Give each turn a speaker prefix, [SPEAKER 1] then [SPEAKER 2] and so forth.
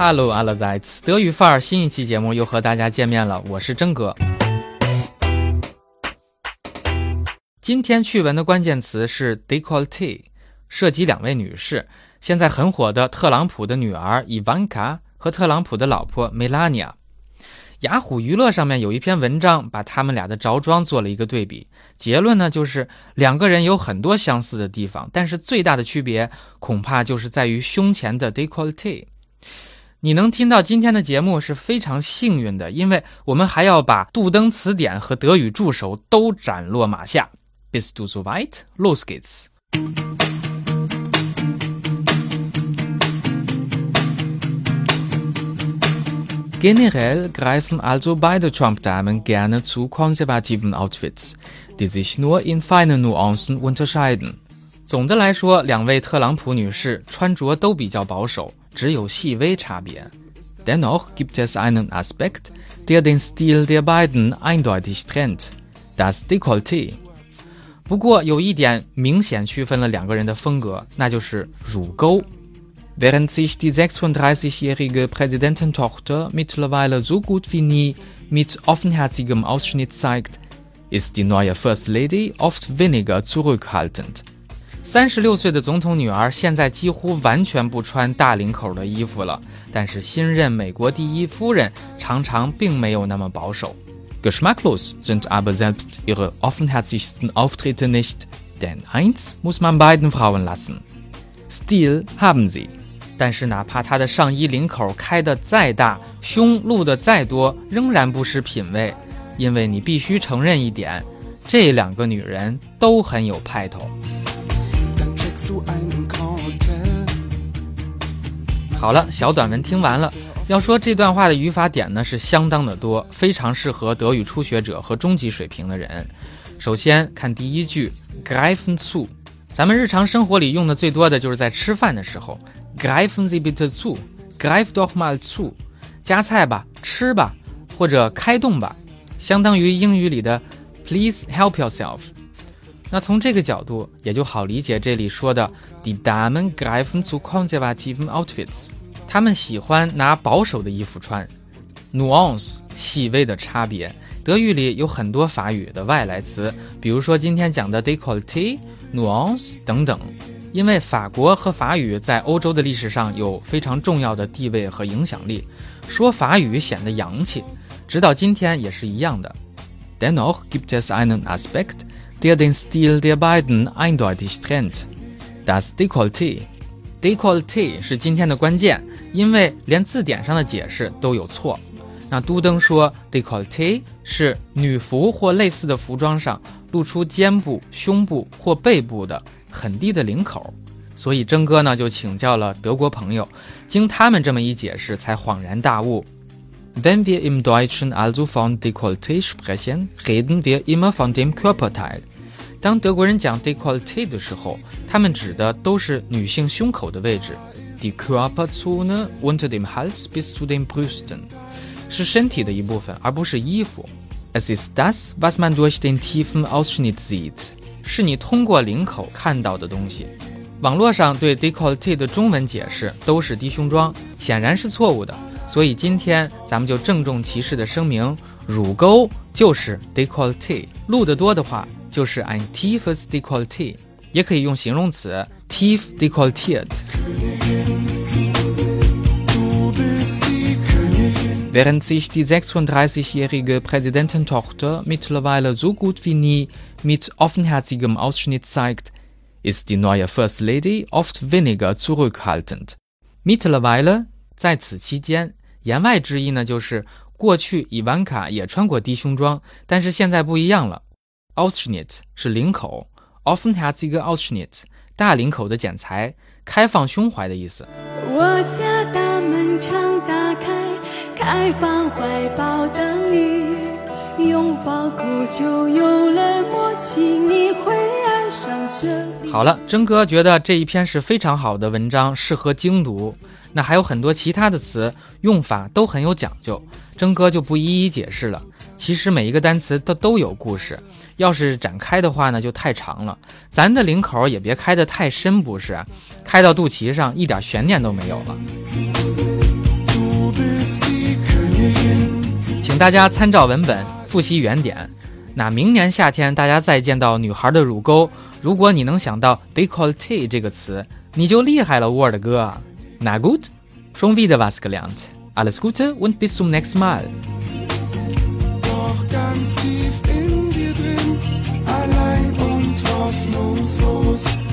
[SPEAKER 1] Hello, alle Zeits，德语范儿新一期节目又和大家见面了，我是真哥。今天趣闻的关键词是 Decolleté，涉及两位女士，现在很火的特朗普的女儿 Ivanka 和特朗普的老婆 Melania。雅虎娱乐上面有一篇文章，把他们俩的着装做了一个对比，结论呢就是两个人有很多相似的地方，但是最大的区别恐怕就是在于胸前的 Decolleté。你能听到今天的节目是非常幸运的，因为我们还要把杜登词典和德语助手都斩落马下。Bist du soweit? Los geht's! Generell greifen also beide Trump-Damen gerne zu konservativen Outfits, die sich nur in feinen Nuancen unterscheiden. 总的来说，两位特朗普女士穿着都比较保守，只有细微差别。Dennoch gibt es einen Aspekt, der den Stil der beiden eindeutig trennt: das Dekolleté. 不过有一点明显区分了两个人的风格，那就是乳沟。Während sich die 36-jährige Präsidententochter mittlerweile so gut wie nie mit offenherzigem Ausschnitt zeigt, ist die neue First Lady oft weniger zurückhaltend. 三十六岁的总统女儿现在几乎完全不穿大领口的衣服了，但是新任美国第一夫人常常并没有那么保守。Geschmacklos sind aber selbst ihre offenherzigsten Auftritte nicht, denn eins muss man beiden Frauen lassen: Stil haben sie. 但是哪怕她的上衣领口开得再大，胸露得再多，仍然不失品味，因为你必须承认一点，这两个女人都很有派头。好了，小短文听完了。要说这段话的语法点呢，是相当的多，非常适合德语初学者和中级水平的人。首先看第一句，greifen zu，咱们日常生活里用的最多的就是在吃饭的时候，greifen Sie bitte zu，greif doch mal zu，夹菜吧，吃吧，或者开动吧，相当于英语里的 Please help yourself。那从这个角度也就好理解这里说的 Die Damen greifen zu konservativen Outfits。他们喜欢拿保守的衣服穿，nuance 细微的差别。德语里有很多法语的外来词，比如说今天讲的 décolleté、nuance 等等。因为法国和法语在欧洲的历史上有非常重要的地位和影响力，说法语显得洋气，直到今天也是一样的。Dennoch gibt es einen Aspekt, der den Stil der beiden eindeutig trennt: das Décolleté. Décolleté 是今天的关键，因为连字典上的解释都有错。那都登说，Décolleté 是女服或类似的服装上露出肩部、胸部或背部的很低的领口。所以征哥呢就请教了德国朋友，经他们这么一解释，才恍然大悟。Wenn wir im Deutschen also von Décolleté sprechen, reden wir immer von dem Körperteil. 当德国人讲 décolleté 的时候，他们指的都是女性胸口的位置，die Körperzone unter dem Hals bis zu den Brüsten，是身体的一部分，而不是衣服。Es ist das, was man durch den tiefen Ausschnitt sieht，是你通过领口看到的东西。网络上对 décolleté 的中文解释都是低胸装，显然是错误的。 所以今天咱们就郑重其事的声明，乳沟就是 décolleté，露得多的话。就是 ein tiefes Dekolleté，也可以用形容词 tief dekoltiert。Während sich die 36-jährige Präsidententochter mittlerweile so gut wie nie mit offenherzigem Ausschnitt zeigt, ist die neue First Lady oft weniger zurückhaltend. Mittlerweile 在此期间， 言外之意呢，就是过去伊万卡也穿过低胸装，但是现在不一样了。Ausschnitt 是领口，offenherzige Ausschnitt 大领口的剪裁，开放胸怀的意思。我家大门常打开，开放怀抱等你，拥抱过就有了默契，你会爱上这。好了，真哥觉得这一篇是非常好的文章，适合精读。那还有很多其他的词用法都很有讲究，真哥就不一一解释了。其实每一个单词它都有故事。要是展开的话呢，就太长了。咱的领口也别开得太深，不是？开到肚脐上，一点悬念都没有了。请大家参照文本复习原点。那明年夏天大家再见到女孩的乳沟，如果你能想到 decollete 这个词，你就厉害了，沃尔哥。Na gut, schon wieder was gelernt. Alles Gute und bis zum nächsten Mal.
[SPEAKER 2] Allein und hoffnungslos.